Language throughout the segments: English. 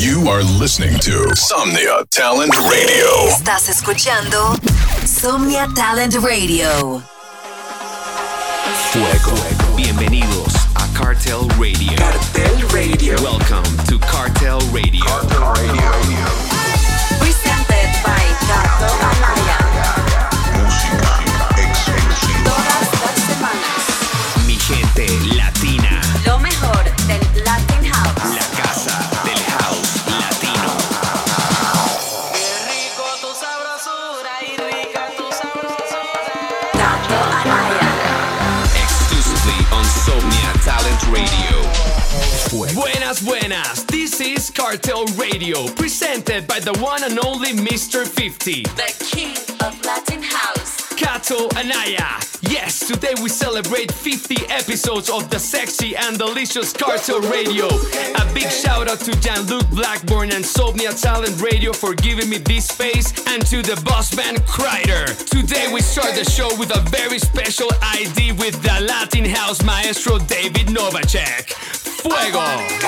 You are listening to Somnia Talent Radio. Estás escuchando Somnia Talent Radio. Fuego. Bienvenidos a Cartel Radio. Cartel Radio. Welcome to Cartel Radio. Cartel Radio. Radio. Buenas. This is Cartel Radio, presented by the one and only Mr. 50. The king of Latin House. Cato Anaya. Yes, today we celebrate 50 episodes of the sexy and delicious Cartel Radio. A big shout out to Jean-Luc Blackburn and Somnia Talent Radio for giving me this space and to the boss man Kryder. Today we start the show with a very special ID with the Latin house maestro David Novacek. Fuego!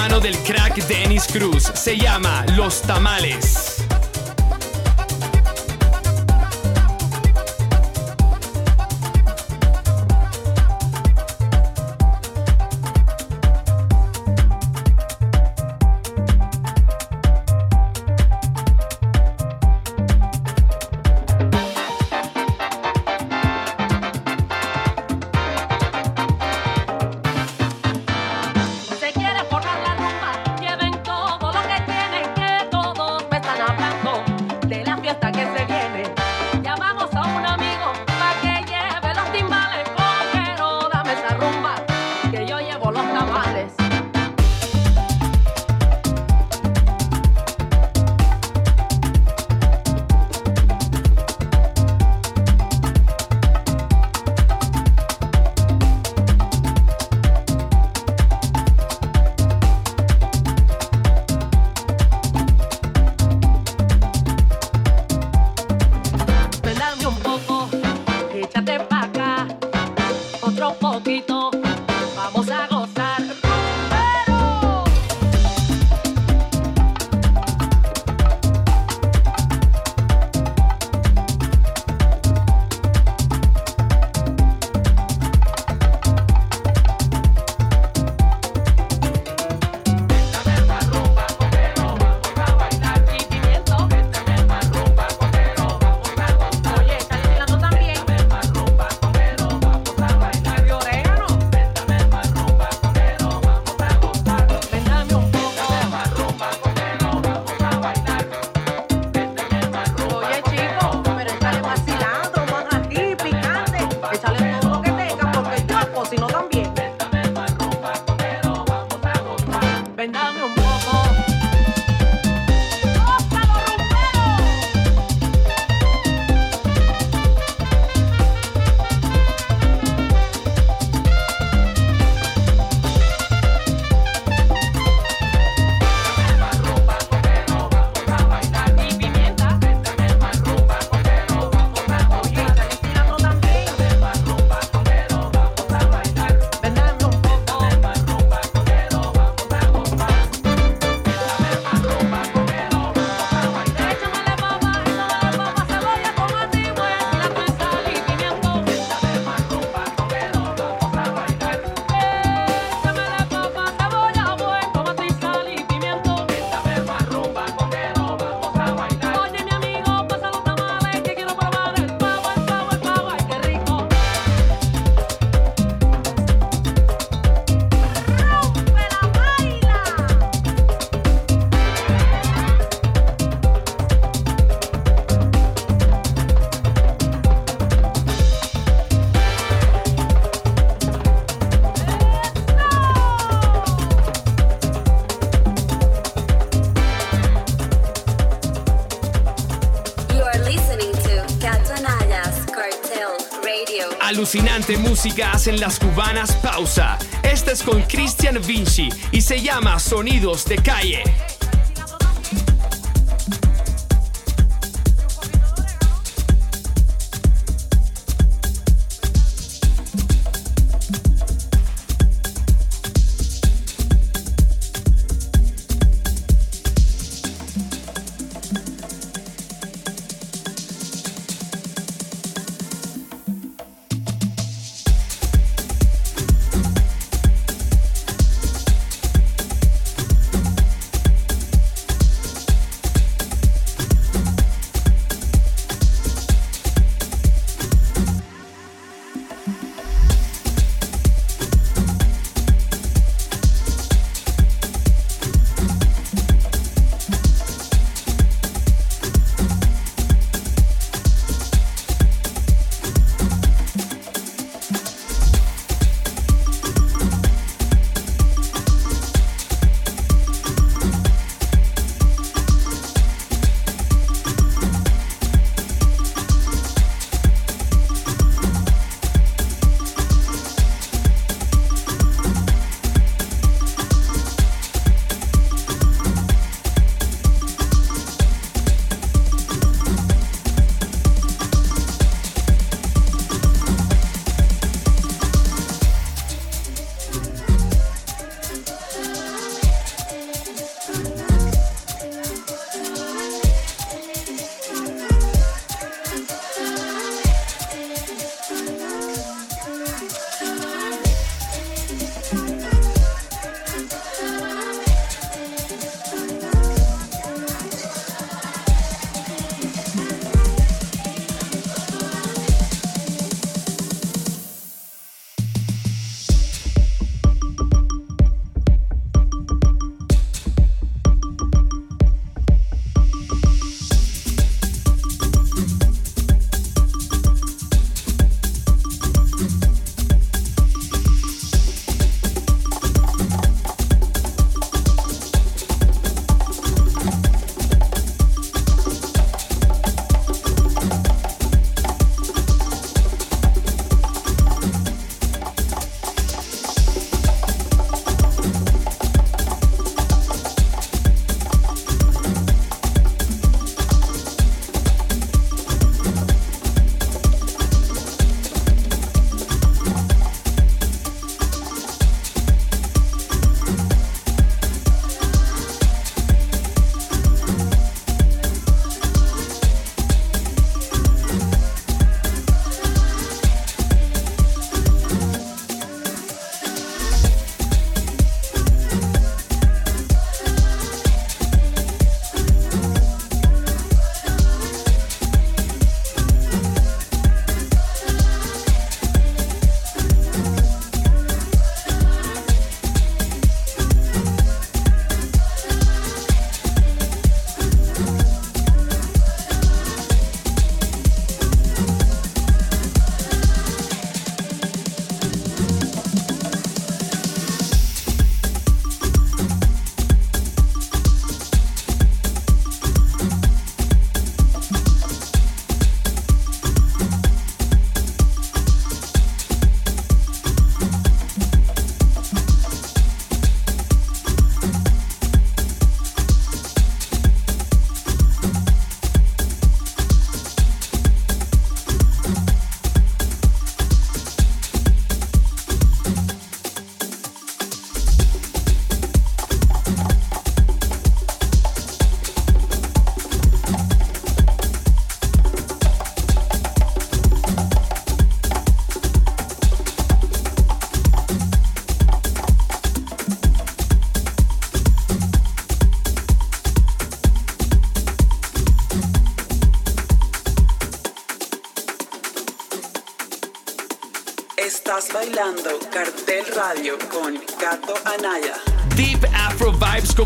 Mano del crack Dennis Cruz. Se llama Los Tamales. música hacen las cubanas pausa. Este es con Christian Vinci y se llama Sonidos de Calle.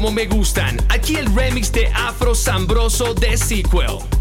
Como me gustan. Aquí el remix de Afro Sambroso de Sequel.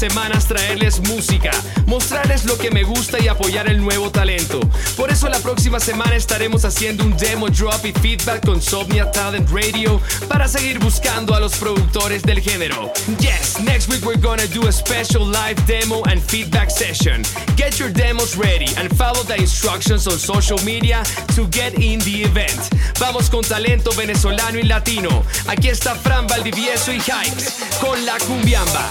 Semanas traerles música, mostrarles lo que me gusta y apoyar el nuevo talento. Por eso la próxima semana estaremos haciendo un demo drop y feedback con Somnia Talent Radio para seguir buscando a los productores del género. Yes, next week we're gonna do a special live demo and feedback session. Get your demos ready and follow the instructions on social media to get in the event. Vamos con talento venezolano y latino. Aquí está Fran Valdivieso y Hikes con la cumbiamba.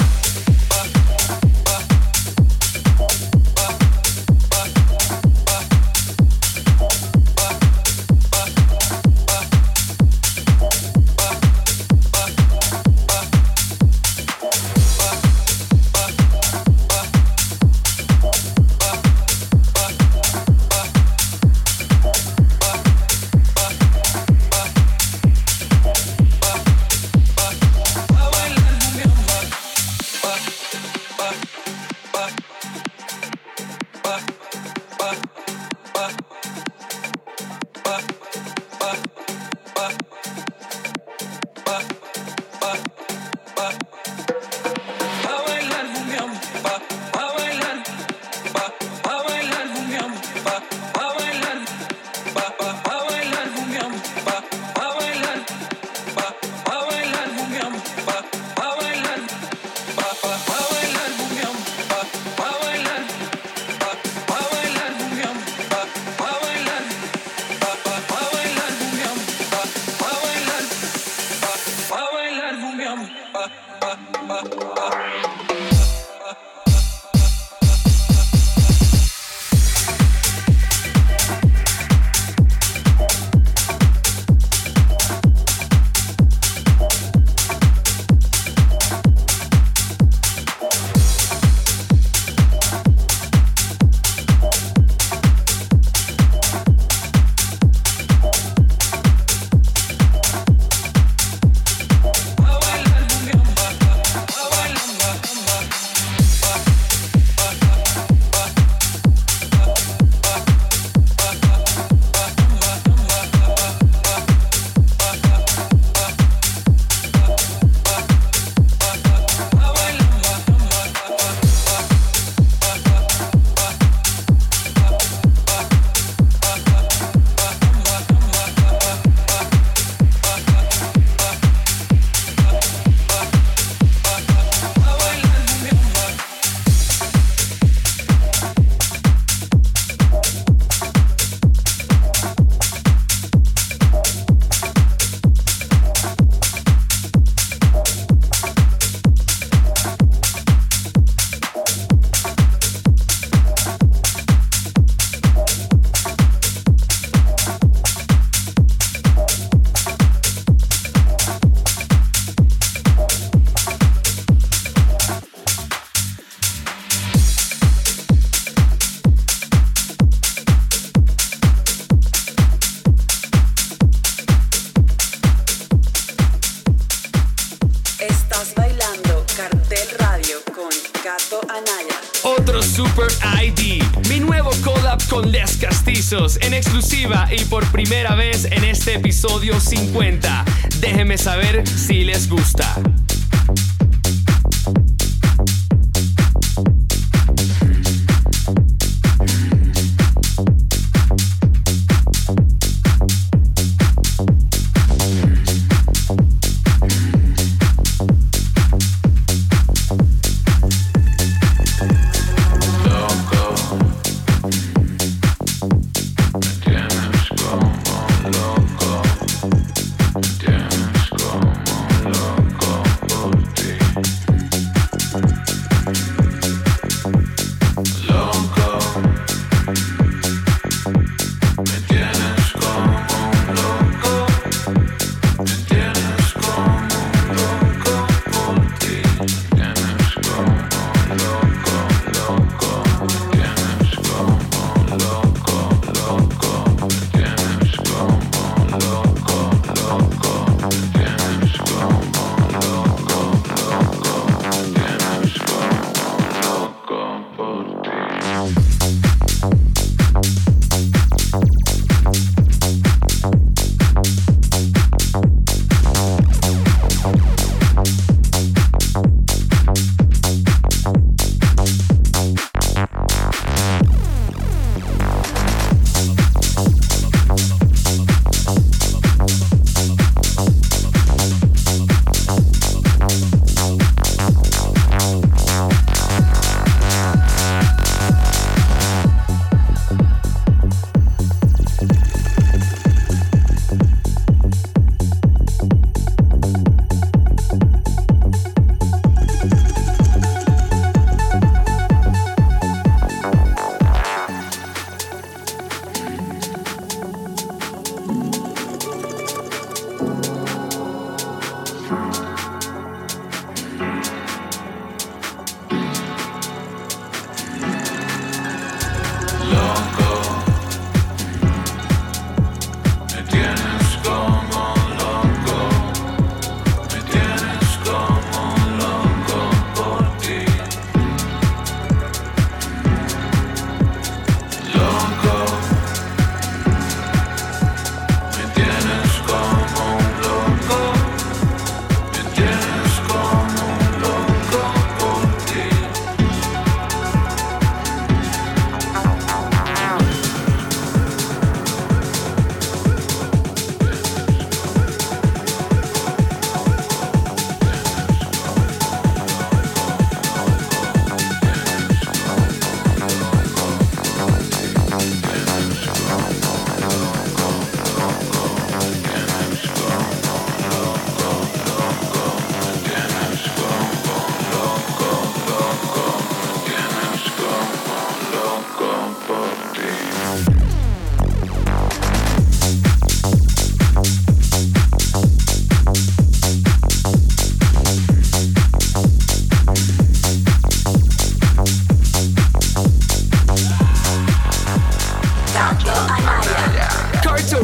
En exclusiva y por primera vez en este episodio 50. Déjenme saber si les gusta.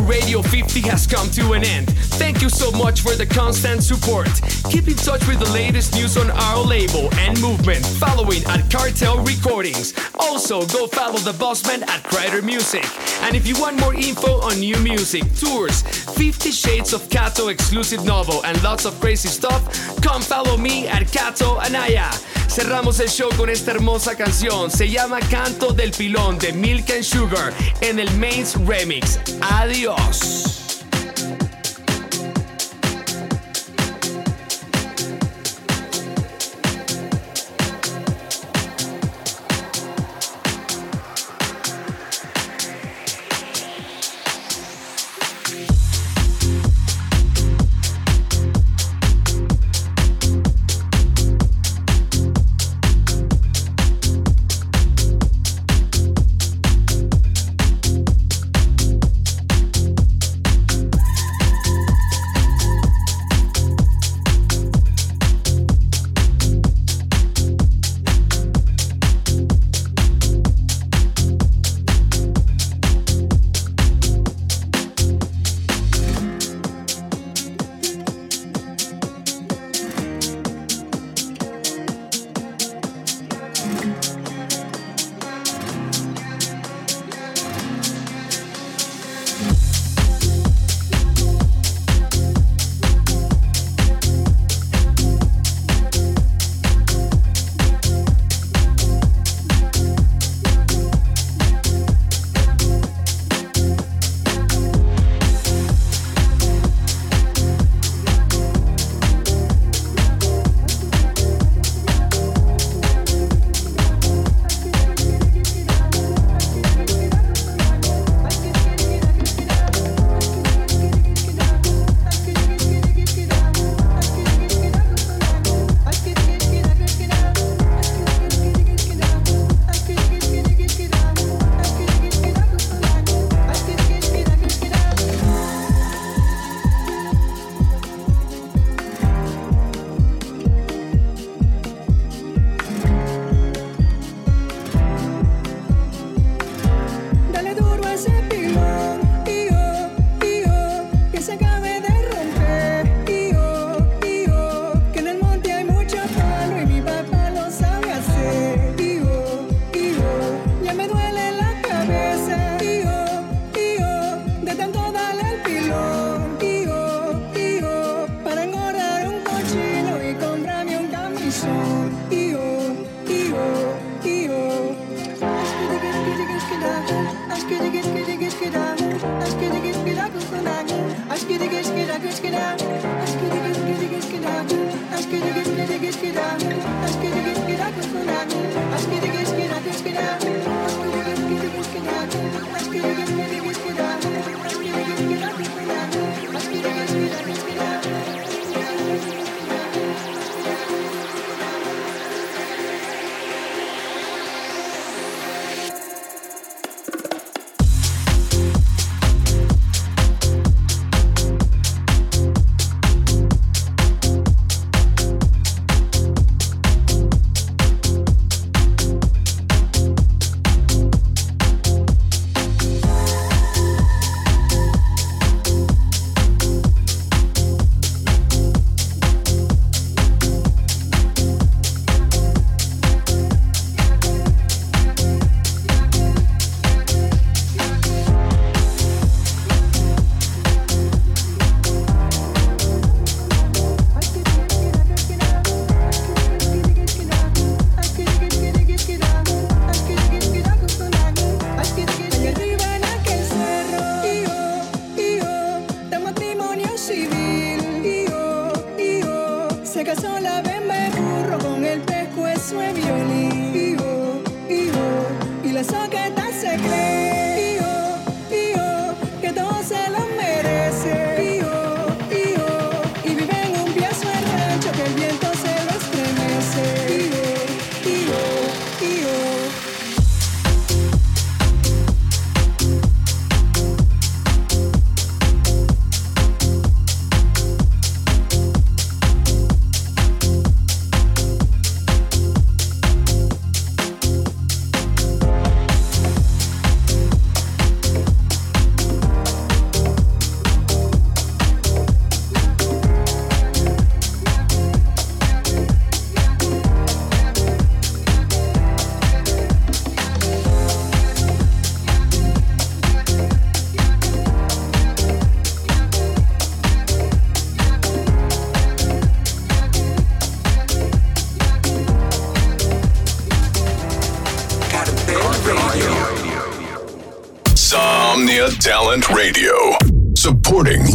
Radio 50 has come to an end. Thank you so much for the constant support. Keep in touch with the latest news on our label and movement following at Cartel Recordings. Also, go follow the bossman at Kryder Music. And if you want more info on new music, tours, 50 Shades of Cato exclusive novel, and lots of crazy stuff, come follow me at Cato Anaya. Cerramos el show con esta hermosa canción. Se llama Canto del Pilón de Milk and Sugar en el Mains Remix. Adiós. Talent